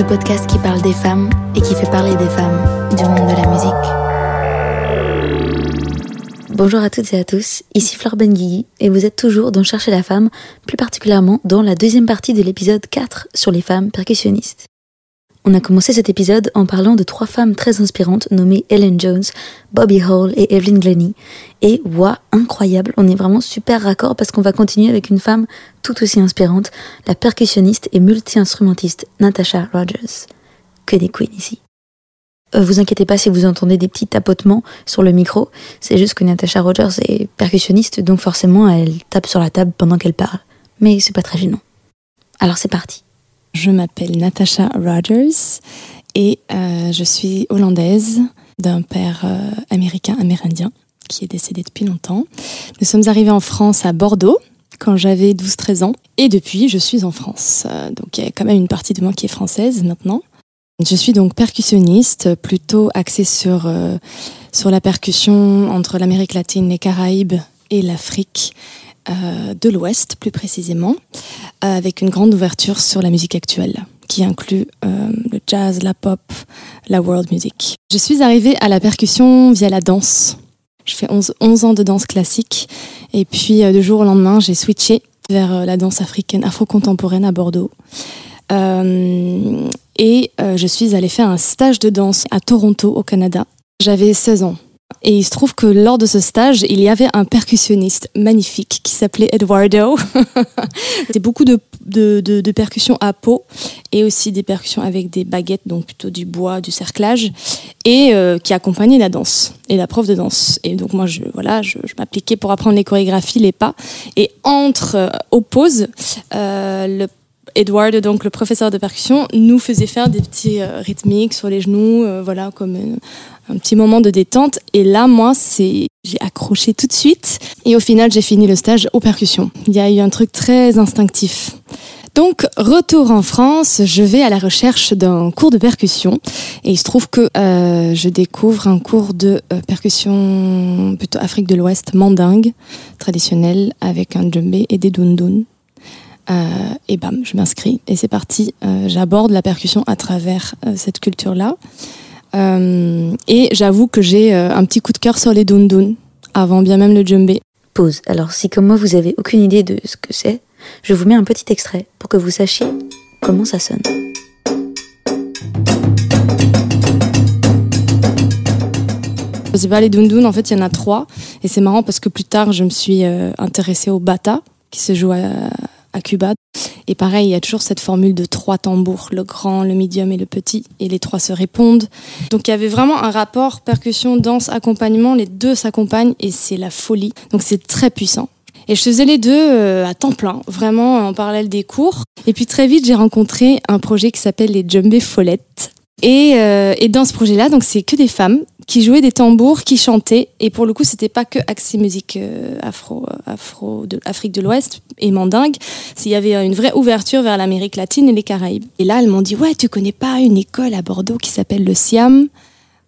Le podcast qui parle des femmes et qui fait parler des femmes du monde de la musique. Bonjour à toutes et à tous, ici Flore Benguigui et vous êtes toujours dans Chercher la femme, plus particulièrement dans la deuxième partie de l'épisode 4 sur les femmes percussionnistes. On a commencé cet épisode en parlant de trois femmes très inspirantes nommées Ellen Jones, Bobby Hall et Evelyn Glennie. Et waouh, incroyable, on est vraiment super raccord parce qu'on va continuer avec une femme tout aussi inspirante, la percussionniste et multi-instrumentiste Natasha Rogers. Que des queens ici. Euh, vous inquiétez pas si vous entendez des petits tapotements sur le micro, c'est juste que Natasha Rogers est percussionniste, donc forcément elle tape sur la table pendant qu'elle parle. Mais c'est pas très gênant. Alors c'est parti. Je m'appelle Natasha Rogers et euh, je suis hollandaise d'un père euh, américain amérindien qui est décédé depuis longtemps. Nous sommes arrivés en France à Bordeaux quand j'avais 12-13 ans et depuis je suis en France. Euh, donc il y a quand même une partie de moi qui est française maintenant. Je suis donc percussionniste, plutôt axée sur, sur la percussion entre l'Amérique latine, les Caraïbes et l'Afrique de l'Ouest plus précisément, avec une grande ouverture sur la musique actuelle qui inclut euh, le jazz, la pop, la world music. Je suis arrivée à la percussion via la danse. Je fais 11, 11 ans de danse classique et puis euh, de jour au lendemain j'ai switché vers la danse africaine afro-contemporaine à Bordeaux. et je suis allée faire un stage de danse à Toronto au Canada. J'avais 16 ans. Et il se trouve que lors de ce stage, il y avait un percussionniste magnifique qui s'appelait Eduardo. C'était beaucoup de, de, de, percussions à peau et aussi des percussions avec des baguettes, donc plutôt du bois, du cerclage, et euh, qui accompagnait la danse et la prof de danse. Et donc moi, je, voilà, je, m'appliquais pour apprendre les chorégraphies, les pas. Et entre, euh, aux pauses, euh, le Edward, donc le professeur de percussion, nous faisait faire des petits rythmiques sur les genoux, voilà, comme un petit moment de détente. Et là, moi, c'est j'ai accroché tout de suite. Et au final, j'ai fini le stage aux percussions. Il y a eu un truc très instinctif. Donc, retour en France, je vais à la recherche d'un cours de percussion. Et il se trouve que euh, je découvre un cours de euh, percussion plutôt Afrique de l'Ouest, mandingue, traditionnel, avec un djembé et des dundun. Euh, et bam, je m'inscris. Et c'est parti. J'aborde la percussion à travers cette culture-là. Euh, et j'avoue que j'ai euh, un petit coup de cœur sur les dundun avant bien même le djembé. Pause. Alors si comme moi vous avez aucune idée de ce que c'est, je vous mets un petit extrait pour que vous sachiez comment ça sonne. Je sais pas, les dundun, en fait, il y en a trois. Et c'est marrant parce que plus tard, je me suis euh, intéressée au bata, qui se joue à, à Cuba. Et pareil, il y a toujours cette formule de trois tambours, le grand, le médium et le petit, et les trois se répondent. Donc il y avait vraiment un rapport percussion, danse, accompagnement, les deux s'accompagnent et c'est la folie. Donc c'est très puissant. Et je faisais les deux euh, à temps plein, vraiment en parallèle des cours. Et puis très vite, j'ai rencontré un projet qui s'appelle les Jumbé Follettes. Et, euh, et, dans ce projet-là, donc c'est que des femmes qui jouaient des tambours, qui chantaient. Et pour le coup, c'était pas que axé musique euh, afro, euh, afro de Afrique de l'Ouest et mandingue. Il y avait une vraie ouverture vers l'Amérique latine et les Caraïbes. Et là, elles m'ont dit ouais, tu connais pas une école à Bordeaux qui s'appelle le Siam?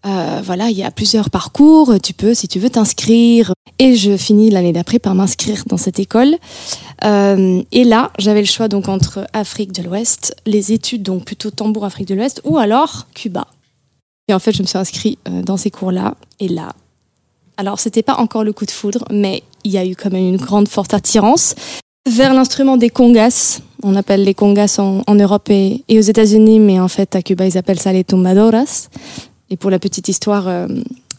Euh, voilà, il y a plusieurs parcours, tu peux, si tu veux, t'inscrire. Et je finis l'année d'après par m'inscrire dans cette école. Euh, et là, j'avais le choix donc entre Afrique de l'Ouest, les études donc plutôt tambour Afrique de l'Ouest, ou alors Cuba. Et en fait, je me suis inscrite euh, dans ces cours-là. Et là, alors c'était pas encore le coup de foudre, mais il y a eu quand même une grande forte attirance vers l'instrument des congas. On appelle les congas en, Europe et, aux États-Unis, mais en fait à Cuba ils appellent ça les tumbadoras. Et pour la petite histoire, euh,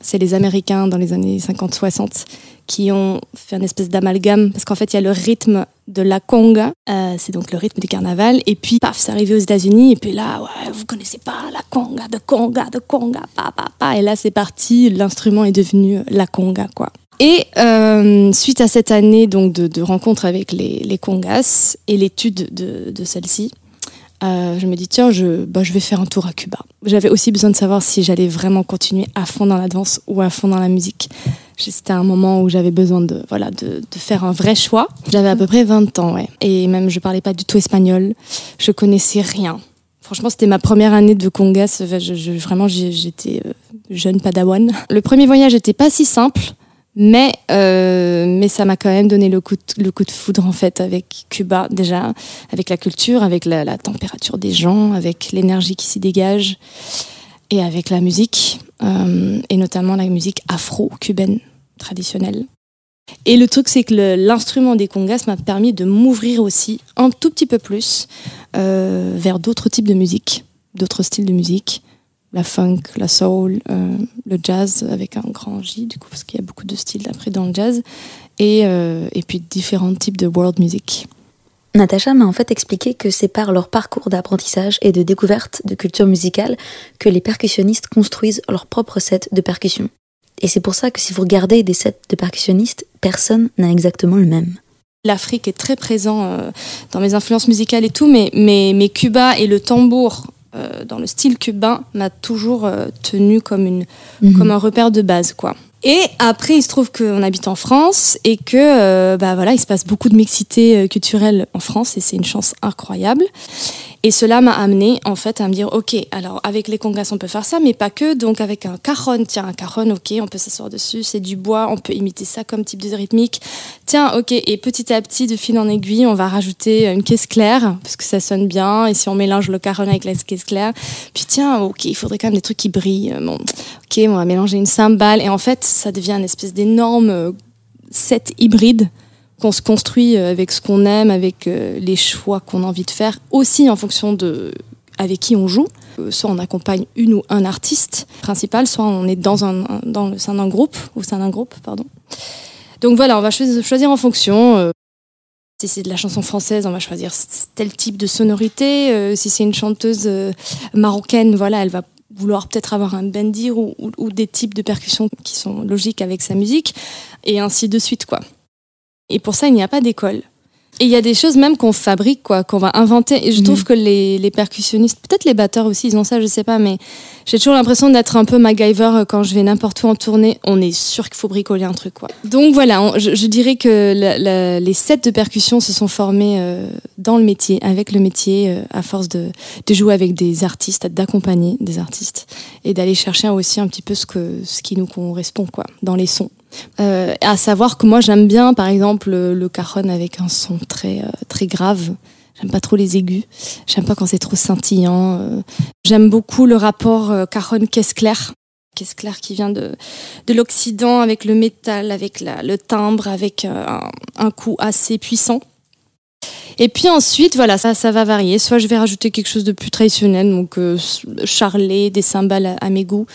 c'est les Américains dans les années 50-60 qui ont fait une espèce d'amalgame parce qu'en fait il y a le rythme de la conga, euh, c'est donc le rythme du carnaval, et puis paf, c'est arrivé aux États-Unis, et puis là, ouais, vous connaissez pas la conga, de conga, de conga, pa, pa, pa, et là c'est parti, l'instrument est devenu la conga, quoi. Et euh, suite à cette année donc de, rencontre avec les, les congas et l'étude de, de celle-ci, euh, je me dis tiens, je, bah, je vais faire un tour à Cuba. J'avais aussi besoin de savoir si j'allais vraiment continuer à fond dans la danse ou à fond dans la musique. C'était un moment où j'avais besoin de, voilà, de, de, faire un vrai choix. J'avais à peu près 20 ans, ouais. Et même, je parlais pas du tout espagnol. Je connaissais rien. Franchement, c'était ma première année de congas. Vraiment, j'étais euh, jeune padawan. Le premier voyage n'était pas si simple. Mais, euh, mais ça m'a quand même donné le coup, de, le coup de foudre en fait avec Cuba déjà, avec la culture, avec la, température des gens, avec l'énergie qui s'y dégage et avec la musique, euh, et notamment la musique afro-cubaine traditionnelle. Et le truc, c'est que l'instrument des congas m'a permis de m'ouvrir aussi un tout petit peu plus euh, vers d'autres types de musique, d'autres styles de musique, la funk, la soul, euh, le jazz avec un grand J, du coup, parce qu'il y a beaucoup de styles après dans le jazz, et, euh, et puis différents types de world music. Natacha m'a en fait expliqué que c'est par leur parcours d'apprentissage et de découverte de culture musicale que les percussionnistes construisent leur propre set de percussion. Et c'est pour ça que si vous regardez des sets de percussionnistes, personne n'a exactement le même. L'Afrique est très présent euh, dans mes influences musicales et tout, mais, mais, mais Cuba et le tambour euh, dans le style cubain m'a toujours euh, tenu comme, une, Mhm. comme un repère de base, quoi. Et après, il se trouve qu'on habite en France et que, euh, bah voilà, il se passe beaucoup de mixité culturelle en France et c'est une chance incroyable. Et cela m'a amené en fait à me dire, ok, alors avec les congas on peut faire ça, mais pas que. Donc avec un cajon, tiens, un cajon, ok, on peut s'asseoir dessus, c'est du bois, on peut imiter ça comme type de rythmique. Tiens, ok, et petit à petit, de fil en aiguille, on va rajouter une caisse claire parce que ça sonne bien. Et si on mélange le cajon avec la caisse claire, puis tiens, ok, il faudrait quand même des trucs qui brillent. Bon, ok, on va mélanger une cymbale et en fait, ça devient une espèce d'énorme euh, set hybride qu'on se construit euh, avec ce qu'on aime, avec euh, les choix qu'on a envie de faire, aussi en fonction de avec qui on joue. Euh, Soit on accompagne une ou un artiste principal, soit on est dans, le sein d'un groupe, au sein d'un groupe, pardon. Donc voilà, on va choisir, en fonction. si c'est de la chanson française, on va choisir tel type de sonorité. Si c'est une chanteuse marocaine, voilà, elle va vouloir peut-être avoir un bendir ou- ou des types de percussions qui sont logiques avec sa musique, et ainsi de suite, quoi. Et pour ça, il n'y a pas d'école. Et il y a des choses même qu'on fabrique, quoi, qu'on va inventer. Et je Mhm. trouve que les, les percussionnistes, peut-être les batteurs aussi, ils ont ça, je sais pas, mais j'ai toujours l'impression d'être un peu MacGyver euh, quand je vais n'importe où en tournée. On est sûr qu'il faut bricoler un truc, quoi. Donc voilà, on- je, je dirais que la- la- les sets de percussion se sont formés euh, dans le métier, avec le métier, euh, à force de, de jouer avec des artistes, d'accompagner des artistes et d'aller chercher aussi un petit peu ce, que, ce qui nous correspond, quoi, dans les sons. Euh, à savoir que moi j'aime bien par exemple le, cajon avec un son très euh, très grave. J'aime pas trop les aigus. J'aime pas quand c'est trop scintillant. euh. J'aime beaucoup le rapport cajon caisse claire. Caisse claire qui vient de de l'Occident avec le métal, avec le timbre, avec un coup assez puissant. Et puis ensuite, voilà, ça, ça va varier. Soit je vais rajouter quelque chose de plus traditionnel, donc euh, charlet, des cymbales à, mes goûts,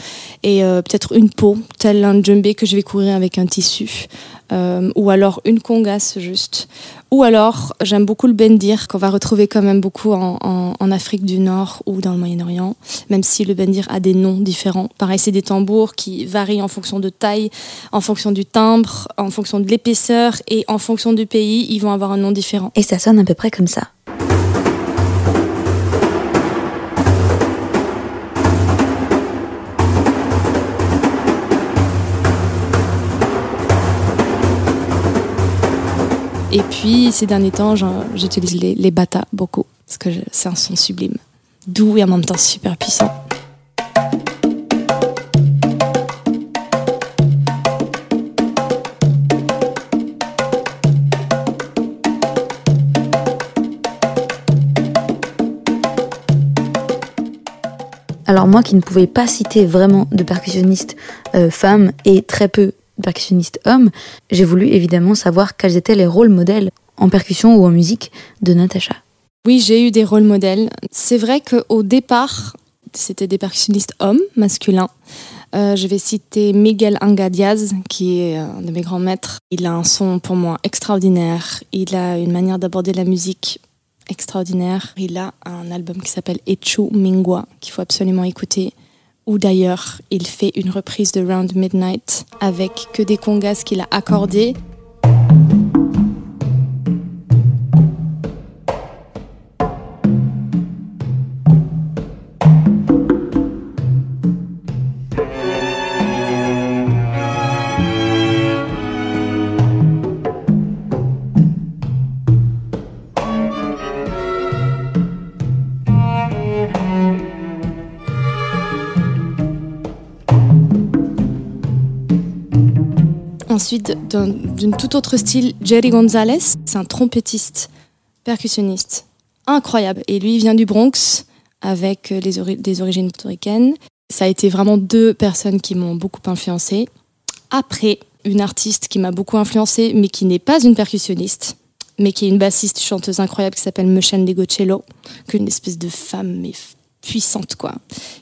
et euh, peut-être une peau, tel un djembé que je vais couvrir avec un tissu, euh, ou alors une congasse juste, ou alors j'aime beaucoup le bendir qu'on va retrouver quand même beaucoup en, en, Afrique du Nord ou dans le Moyen-Orient, même si le bendir a des noms différents. Pareil, c'est des tambours qui varient en fonction de taille, en fonction du timbre, en fonction de l'épaisseur et en fonction du pays, ils vont avoir un nom différent. Et ça sonne à peu près comme ça. Et puis, ces derniers temps, j'utilise les, bata beaucoup, parce que c'est un son sublime. Doux et en même temps super puissant. Alors moi qui ne pouvais pas citer vraiment de percussionnistes euh, femmes et très peu de percussionnistes hommes, j'ai voulu évidemment savoir quels étaient les rôles modèles en percussion ou en musique de Natacha. Oui, j'ai eu des rôles modèles. C'est vrai qu'au départ, c'était des percussionnistes hommes, masculins. Euh, je vais citer Miguel Anga Diaz, qui est un de mes grands maîtres. Il a un son pour moi extraordinaire. Il a une manière d'aborder la musique extraordinaire. Il a un album qui s'appelle Echu Mingwa, qu'il faut absolument écouter. Ou d'ailleurs, il fait une reprise de Round Midnight avec que des congas qu'il a accordés. D'une tout autre style, Jerry Gonzalez. C'est un trompettiste, percussionniste, incroyable. Et lui, vient du Bronx avec les des origines portoricaines. Ça a été vraiment deux personnes qui m'ont beaucoup influencé. Après, une artiste qui m'a beaucoup influencée, mais qui n'est pas une percussionniste, mais qui est une bassiste chanteuse incroyable qui s'appelle Mechen Degocello, qu'une espèce de femme mais puissante quoi,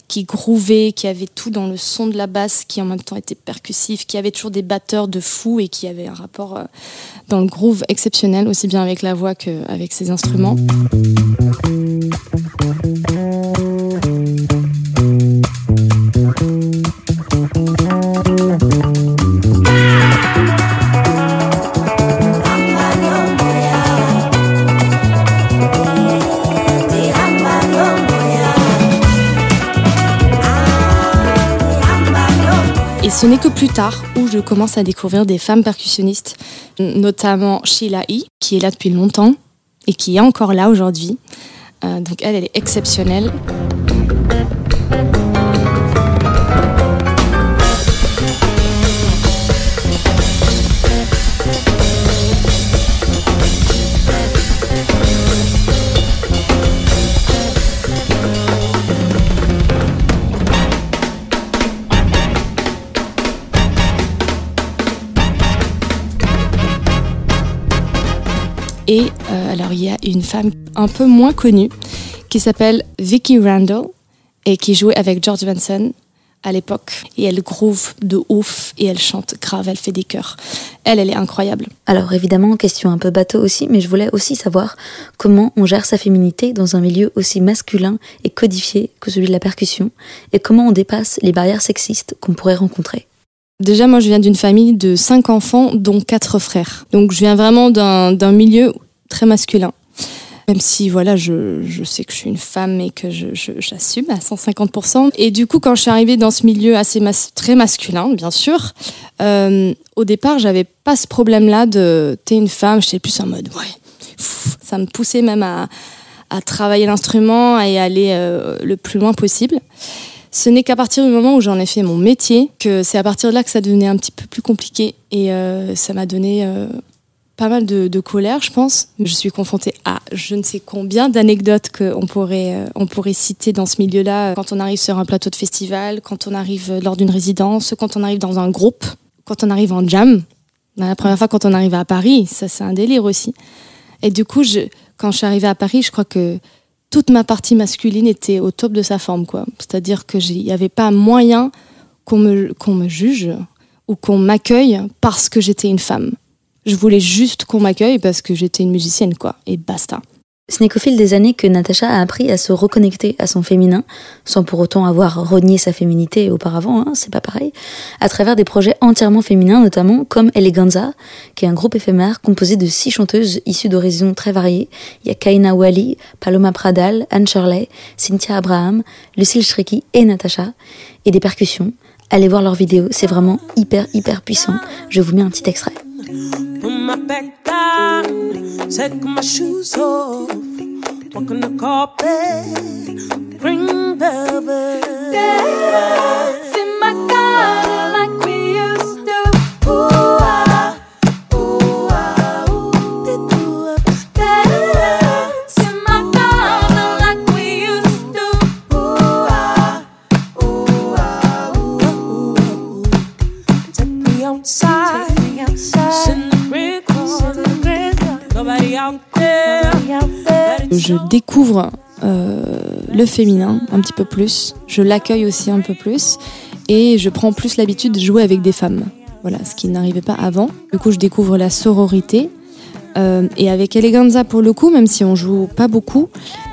qui grouvait, qui avait tout dans le son de la basse, qui en même temps était percussif, qui avait toujours des batteurs de fou et qui avait un rapport euh, dans le groove exceptionnel, aussi bien avec la voix qu'avec ses instruments. Ce n'est que plus tard où je commence à découvrir des femmes percussionnistes, notamment Sheila E, qui est là depuis longtemps et qui est encore là aujourd'hui. Euh, donc elle, elle est exceptionnelle. Et euh, alors il y a une femme un peu moins connue qui s'appelle Vicky Randall et qui jouait avec George Benson à l'époque. Et elle groove de ouf et elle chante grave, elle fait des chœurs. Elle, elle est incroyable. Alors évidemment, question un peu bateau aussi, mais je voulais aussi savoir comment on gère sa féminité dans un milieu aussi masculin et codifié que celui de la percussion et comment on dépasse les barrières sexistes qu'on pourrait rencontrer. Déjà, moi, je viens d'une famille de cinq enfants, dont quatre frères. Donc, je viens vraiment d'un milieu très masculin. Même si, voilà, je, je, sais que je suis une femme et que j'assume à 150%. Et du coup, quand je suis arrivée dans ce milieu assez très masculin, bien sûr, euh, au départ, j'avais pas ce problème-là de t'es une femme, j'étais plus en mode ouais. ça me poussait même à, à travailler l'instrument et aller euh, le plus loin possible. Ce n'est qu'à partir du moment où j'en ai fait mon métier que c'est à partir de là que ça devenait un petit peu plus compliqué et euh, ça m'a donné euh, pas mal de, colère, je pense. Je suis confrontée à je ne sais combien d'anecdotes qu'on pourrait, euh, on pourrait citer dans ce milieu-là quand on arrive sur un plateau de festival, quand on arrive lors d'une résidence, quand on arrive dans un groupe, quand on arrive en jam. La première fois quand on arrive à Paris, ça c'est un délire aussi. Et du coup, quand je suis arrivée à Paris, je crois que toute ma partie masculine était au top de sa forme, quoi. C'est-à-dire que n'y avait pas moyen qu'on me, qu'on me juge ou qu'on m'accueille parce que j'étais une femme. Je voulais juste qu'on m'accueille parce que j'étais une musicienne, quoi. Et basta. Ce n'est qu'au fil des années que Natacha a appris à se reconnecter à son féminin, sans pour autant avoir renié sa féminité auparavant, hein, c'est pas pareil, à travers des projets entièrement féminins, notamment comme Eleganza, qui est un groupe éphémère composé de six chanteuses issues d'horizons très variés. Il y a Kaina Wali, Paloma Pradal, Anne Shirley, Cynthia Abraham, Lucille Schrecky et Natacha, et des percussions. Allez voir leurs vidéos, c'est vraiment hyper hyper puissant. Je vous mets un petit extrait. Take my shoes off, walk on the carpet, bring velvet. Dance Je découvre euh, le féminin un petit peu plus, je l'accueille aussi un peu plus et je prends plus l'habitude de jouer avec des femmes. Voilà, ce qui n'arrivait pas avant. Du coup, je découvre la sororité. Euh, et avec Eleganza, pour le coup, même si on joue pas beaucoup,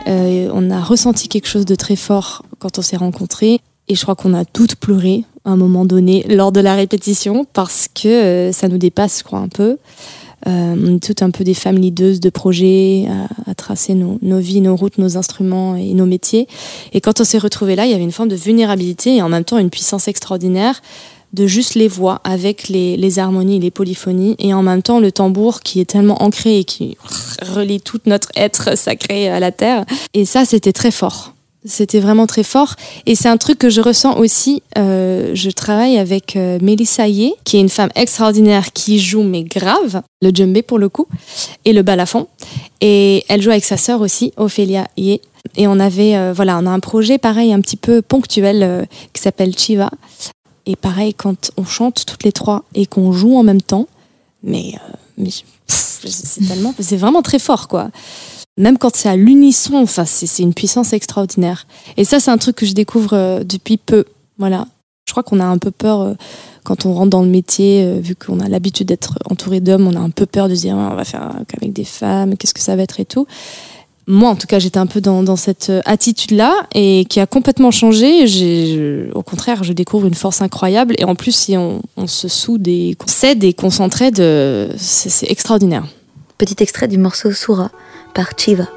euh, on a ressenti quelque chose de très fort quand on s'est rencontrés. Et je crois qu'on a toutes pleuré à un moment donné lors de la répétition parce que ça nous dépasse, je crois, un peu. Euh, on est toutes un peu des femmes leaders de projets, à, tracer nos, vies, nos routes, nos instruments et nos métiers. Et quand on s'est retrouvés là, il y avait une forme de vulnérabilité et en même temps une puissance extraordinaire de juste les voix avec les, les harmonies, les polyphonies et en même temps le tambour qui est tellement ancré et qui relie tout notre être sacré à la terre. Et ça, c'était très fort. C'était vraiment très fort. Et c'est un truc que je ressens aussi. Euh, je travaille avec euh, Mélissa Yé, qui est une femme extraordinaire qui joue, mais grave, le djembé pour le coup, et le balafon. Et elle joue avec sa sœur aussi, Ophélia Yé. Et on avait, euh, voilà, on a un projet pareil, un petit peu ponctuel, euh, qui s'appelle Chiva. Et pareil, quand on chante toutes les trois et qu'on joue en même temps, mais, mais c'est tellement, c'est vraiment très fort, quoi même quand c'est à l'unisson, enfin, c'est une puissance extraordinaire. Et ça, c'est un truc que je découvre euh, depuis peu. Voilà. Je crois qu'on a un peu peur euh, quand on rentre dans le métier, euh, vu qu'on a l'habitude d'être entouré d'hommes, on a un peu peur de se dire Ah, on va faire qu'avec des femmes, qu'est-ce que ça va être et tout. Moi, en tout cas, j'étais un peu dans, cette attitude-là et qui a complètement changé. Au contraire, je découvre une force incroyable. Et en plus, si on, on se soude et qu'on s'aide et qu'on s'entraide, c'est extraordinaire. Petit extrait du morceau Soura par Chiva.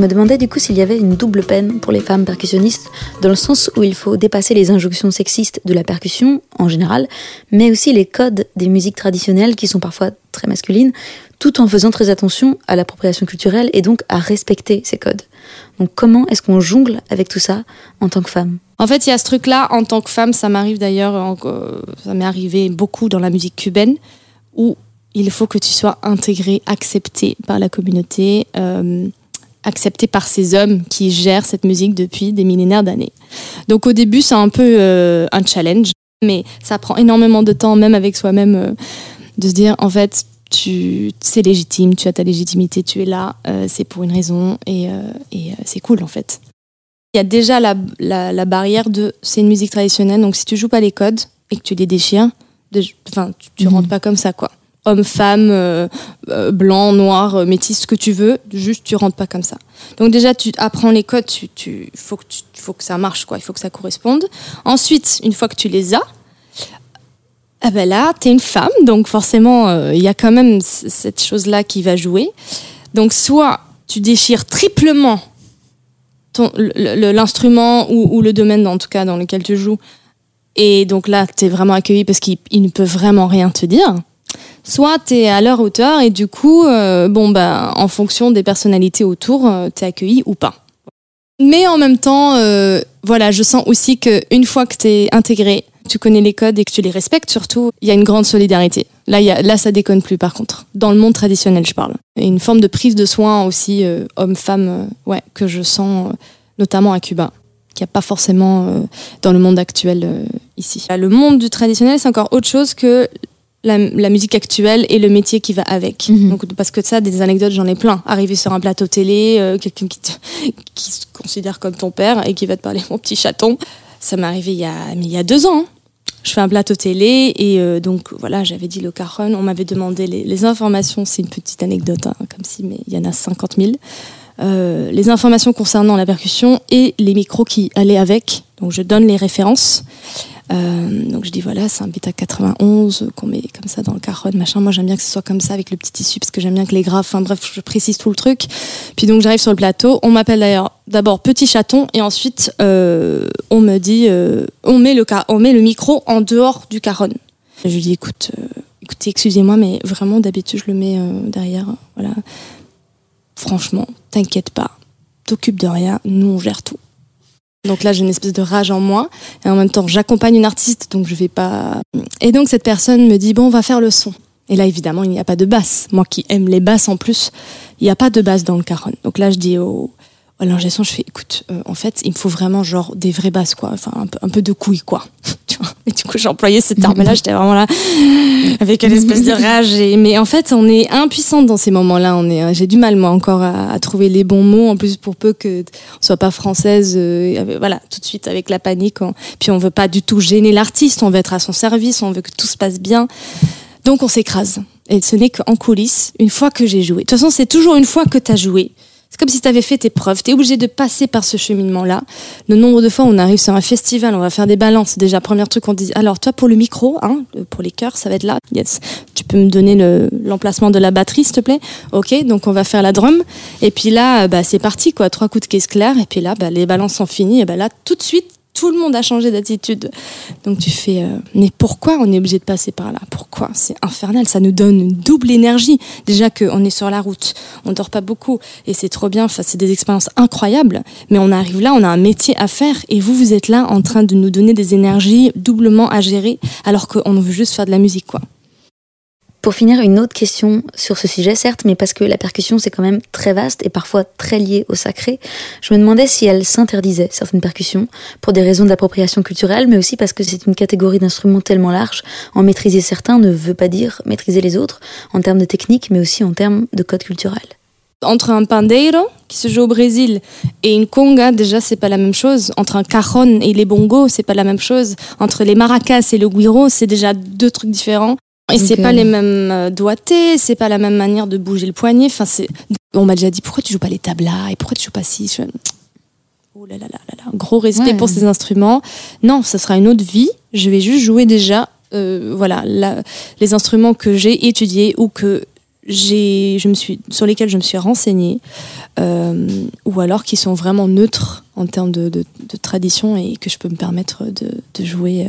Me demandais du coup s'il y avait une double peine pour les femmes percussionnistes, dans le sens où il faut dépasser les injonctions sexistes de la percussion en général, mais aussi les codes des musiques traditionnelles qui sont parfois très masculines, tout en faisant très attention à l'appropriation culturelle et donc à respecter ces codes. Donc comment est-ce qu'on jongle avec tout ça en tant que femme? En fait, il y a ce truc-là, en tant que femme, ça m'arrive d'ailleurs, euh, ça m'est arrivé beaucoup dans la musique cubaine, où il faut que tu sois intégré, accepté par la communauté, euh, accepté par ces hommes qui gèrent cette musique depuis des millénaires d'années. Donc au début, c'est un peu euh, un challenge, mais ça prend énormément de temps, même avec soi-même, euh, de se dire, en fait, tu, c'est légitime, tu as ta légitimité, tu es là, euh, c'est pour une raison, et, euh, et euh, c'est cool en fait. Il y a déjà la, la, la barrière de c'est une musique traditionnelle, donc si tu joues pas les codes et que tu les déchires, de- enfin, tu, tu Mhm. rentres pas comme ça, quoi. Homme, femme, euh, euh, blanc, noir, euh, métis, ce que tu veux, juste tu rentres pas comme ça. Donc déjà, tu apprends les codes, tu, tu, faut, que tu, faut que ça marche, quoi. Il faut que ça corresponde. Ensuite, une fois que tu les as, ah ben là, t'es une femme, donc forcément, il y a quand même cette chose-là qui va jouer. Donc soit tu déchires triplement l'instrument ou, ou le domaine, en tout cas, dans lequel tu joues. Et donc là, tu es vraiment accueilli parce qu'il il ne peut vraiment rien te dire. Soit tu es à leur hauteur et du coup, euh, bon, bah, en fonction des personnalités autour, tu es accueilli ou pas. Mais en même temps, euh, voilà, je sens aussi qu'une fois que tu es intégré, tu connais les codes et que tu les respectes surtout, il y a une grande solidarité. Là, là, ça déconne plus par contre. Dans le monde traditionnel, je parle. Une forme de prise de soin aussi, euh, homme-femme, euh, ouais, que je sens euh, notamment à Cuba, qu'il n'y a pas forcément euh, dans le monde actuel euh, ici. Le monde du traditionnel, c'est encore autre chose que la, la musique actuelle et le métier qui va avec. Mhm. Donc, parce que ça, des anecdotes, j'en ai plein. Arriver sur un plateau télé, euh, quelqu'un qui, qui se considère comme ton père et qui va te parler mon petit chaton. Ça m'est arrivé il y a, mais il y a deux ans. hein. Je fais un plateau télé et euh, donc voilà, j'avais dit le cajon. On m'avait demandé les, les informations. C'est une petite anecdote, hein, comme si, mais il y en a 50 000. Euh, les informations concernant la percussion et les micros qui allaient avec. Donc je donne les références. Euh, donc je dis voilà, c'est un bêta 91 qu'on met comme ça dans le caron, machin. Moi j'aime bien que ce soit comme ça avec le petit tissu parce que j'aime bien que les graves. Enfin bref, je précise tout le truc. Puis donc j'arrive sur le plateau. On m'appelle d'ailleurs d'abord petit chaton et ensuite euh, on me dit euh, on met le on met le micro en dehors du caron. Je lui dis écoute, écoutez, excusez-moi, mais vraiment d'habitude je le mets derrière. Voilà. Franchement, t'inquiète pas, t'occupes de rien, nous on gère tout. Donc là, j'ai une espèce de rage en moi. Et en même temps, j'accompagne une artiste, donc je vais pas. Et donc cette personne me dit bon, on va faire le son. Et là, évidemment, il n'y a pas de basse. Moi qui aime les basses en plus, il n'y a pas de basse dans le caron. Donc là, je dis au, à l'ingé son, je fais écoute, euh, en fait, il me faut vraiment genre des vraies basses, quoi. Enfin, un peu, un peu de couilles, quoi. tu vois? Et du coup, j'ai employé ce terme-là. J'étais vraiment là avec une espèce de rage. Et, mais en fait, on est impuissante dans ces moments-là. On est, j'ai du mal moi encore à, à trouver les bons mots. En plus, pour peu que on soit pas française, euh, voilà, tout de suite avec la panique. on- puis on veut pas du tout gêner l'artiste. On veut être à son service. On veut que tout se passe bien. Donc on s'écrase. Et ce n'est qu'en coulisses, une fois que j'ai joué. De toute façon, c'est toujours une fois que tu as joué. C'est comme si tu avais fait tes preuves. Tu es obligé de passer par ce cheminement-là. Le nombre de fois on arrive sur un festival, on va faire des balances. Déjà, premier truc, on dit alors, toi, pour le micro, hein, pour les chœurs, ça va être là. Yes. Tu peux me donner l'emplacement de la batterie, s'il te plaît? Ok, donc on va faire la drum. Et puis là, bah, c'est parti, quoi. Trois coups de caisse claire. Et puis là, bah, les balances sont finies. Et bah, là, tout de suite, tout le monde a changé d'attitude. Donc tu fais, euh, mais pourquoi on est obligé de passer par là? Pourquoi? C'est infernal, ça nous donne une double énergie. Déjà qu'on est sur la route, on dort pas beaucoup et c'est trop bien, enfin, c'est des expériences incroyables, mais on arrive là, on a un métier à faire et vous, vous êtes là en train de nous donner des énergies doublement à gérer alors qu'on veut juste faire de la musique, quoi. Pour finir, une autre question sur ce sujet, certes, mais parce que la percussion, c'est quand même très vaste et parfois très lié au sacré, je me demandais si elle s'interdisait certaines percussions, pour des raisons d'appropriation culturelle, mais aussi parce que c'est une catégorie d'instruments tellement large. En maîtriser certains ne veut pas dire maîtriser les autres, en termes de technique, mais aussi en termes de code culturel. Entre un pandeiro, qui se joue au Brésil, et une conga, déjà, c'est pas la même chose. Entre un cajon et les bongos, c'est pas la même chose. Entre les maracas et le guiro, c'est déjà deux trucs différents. Et c'est pas les mêmes euh, doigtés, c'est pas la même manière de bouger le poignet. Enfin, c'est. On m'a déjà dit pourquoi tu joues pas les tablas et pourquoi tu joues pas si. Oh là là là là là. Gros respect pour ces instruments. Non, ça sera une autre vie. Je vais juste jouer déjà, euh, voilà, les instruments que j'ai étudiés ou que j'ai, je me suis, sur lesquels je me suis renseignée, euh, ou alors qui sont vraiment neutres en termes de, de, tradition et que je peux me permettre de, de jouer.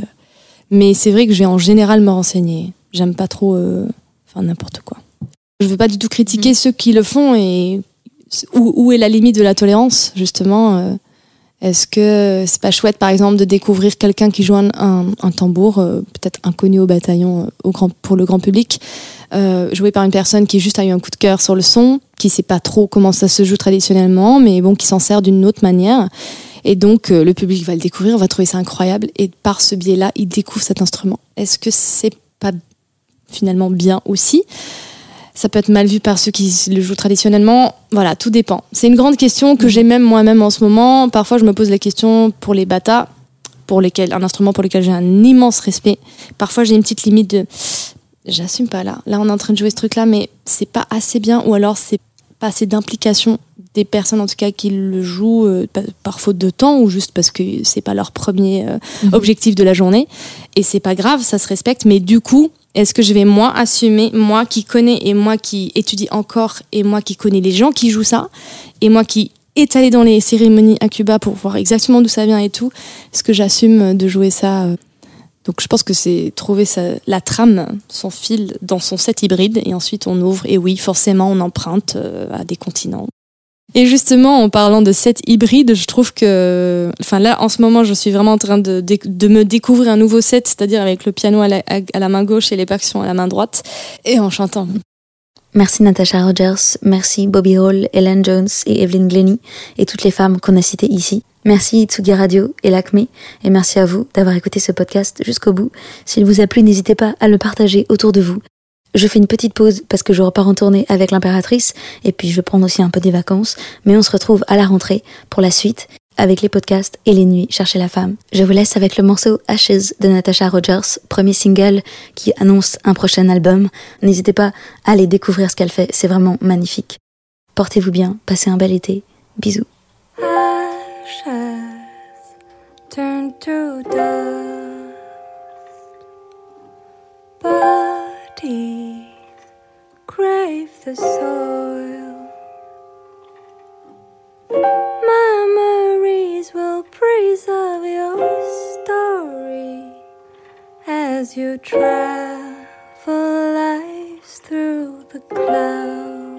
Mais c'est vrai que je vais en général me renseigner j'aime pas trop euh, enfin n'importe quoi. Je veux pas du tout critiquer mm. ceux qui le font et où, où, est la limite de la tolérance justement euh, Est-ce que c'est pas chouette par exemple de découvrir quelqu'un qui joue un, un, tambour euh, peut-être inconnu au bataillon au grand, pour le grand public joué par une personne qui juste a eu un coup de cœur sur le son, qui sait pas trop comment ça se joue traditionnellement, mais bon qui s'en sert d'une autre manière. Et donc, le public va le découvrir, va trouver ça incroyable, et par ce biais-là, il découvre cet instrument. Est-ce que c'est pas finalement bien aussi. Ça peut être mal vu par ceux qui le jouent traditionnellement. Voilà, tout dépend. C'est une grande question que j'ai même moi-même en ce moment. Parfois, je me pose la question pour les bata, pour lesquels, un instrument pour lequel j'ai un immense respect. Parfois, j'ai une petite limite de j'assume pas là. Là, on est en train de jouer ce truc-là, mais c'est pas assez bien, ou alors c'est pas assez d'implication des personnes en tout cas qui le jouent euh, par faute de temps ou juste parce que c'est pas leur premier euh, mhm. objectif de la journée et c'est pas grave ça se respecte mais du coup est-ce que je vais moi assumer, moi qui connais et moi qui étudie encore et moi qui connais les gens qui jouent ça et moi qui est allé dans les cérémonies à Cuba pour voir exactement d'où ça vient et tout, est-ce que j'assume de jouer ça euh? Donc je pense que c'est trouver la trame, son fil dans son set hybride et ensuite on ouvre et oui forcément on emprunte euh, à des continents. Et justement, en parlant de set hybride, je trouve que, enfin là, en ce moment, je suis vraiment en train de, de, me découvrir un nouveau set, c'est-à-dire avec le piano à la, à la, main gauche et les percussions à la main droite, et en chantant. Merci Natasha Rogers, merci Bobby Hall, Ellen Jones et Evelyn Glennie, et toutes les femmes qu'on a citées ici. Merci Tsugi Radio et l'ACME, et merci à vous d'avoir écouté ce podcast jusqu'au bout. S'il vous a plu, n'hésitez pas à le partager autour de vous je fais une petite pause parce que je repars en tournée avec l'impératrice et puis je vais prendre aussi un peu des vacances, mais on se retrouve à la rentrée pour la suite avec les podcasts et les nuits chercher la femme. Je vous laisse avec le morceau Ashes de Natasha Rogers, premier single qui annonce un prochain album. N'hésitez pas à aller découvrir ce qu'elle fait, c'est vraiment magnifique. Portez-vous bien, passez un bel été. Bisous. crave the soil. Memories will preserve your story as you travel lives through the clouds.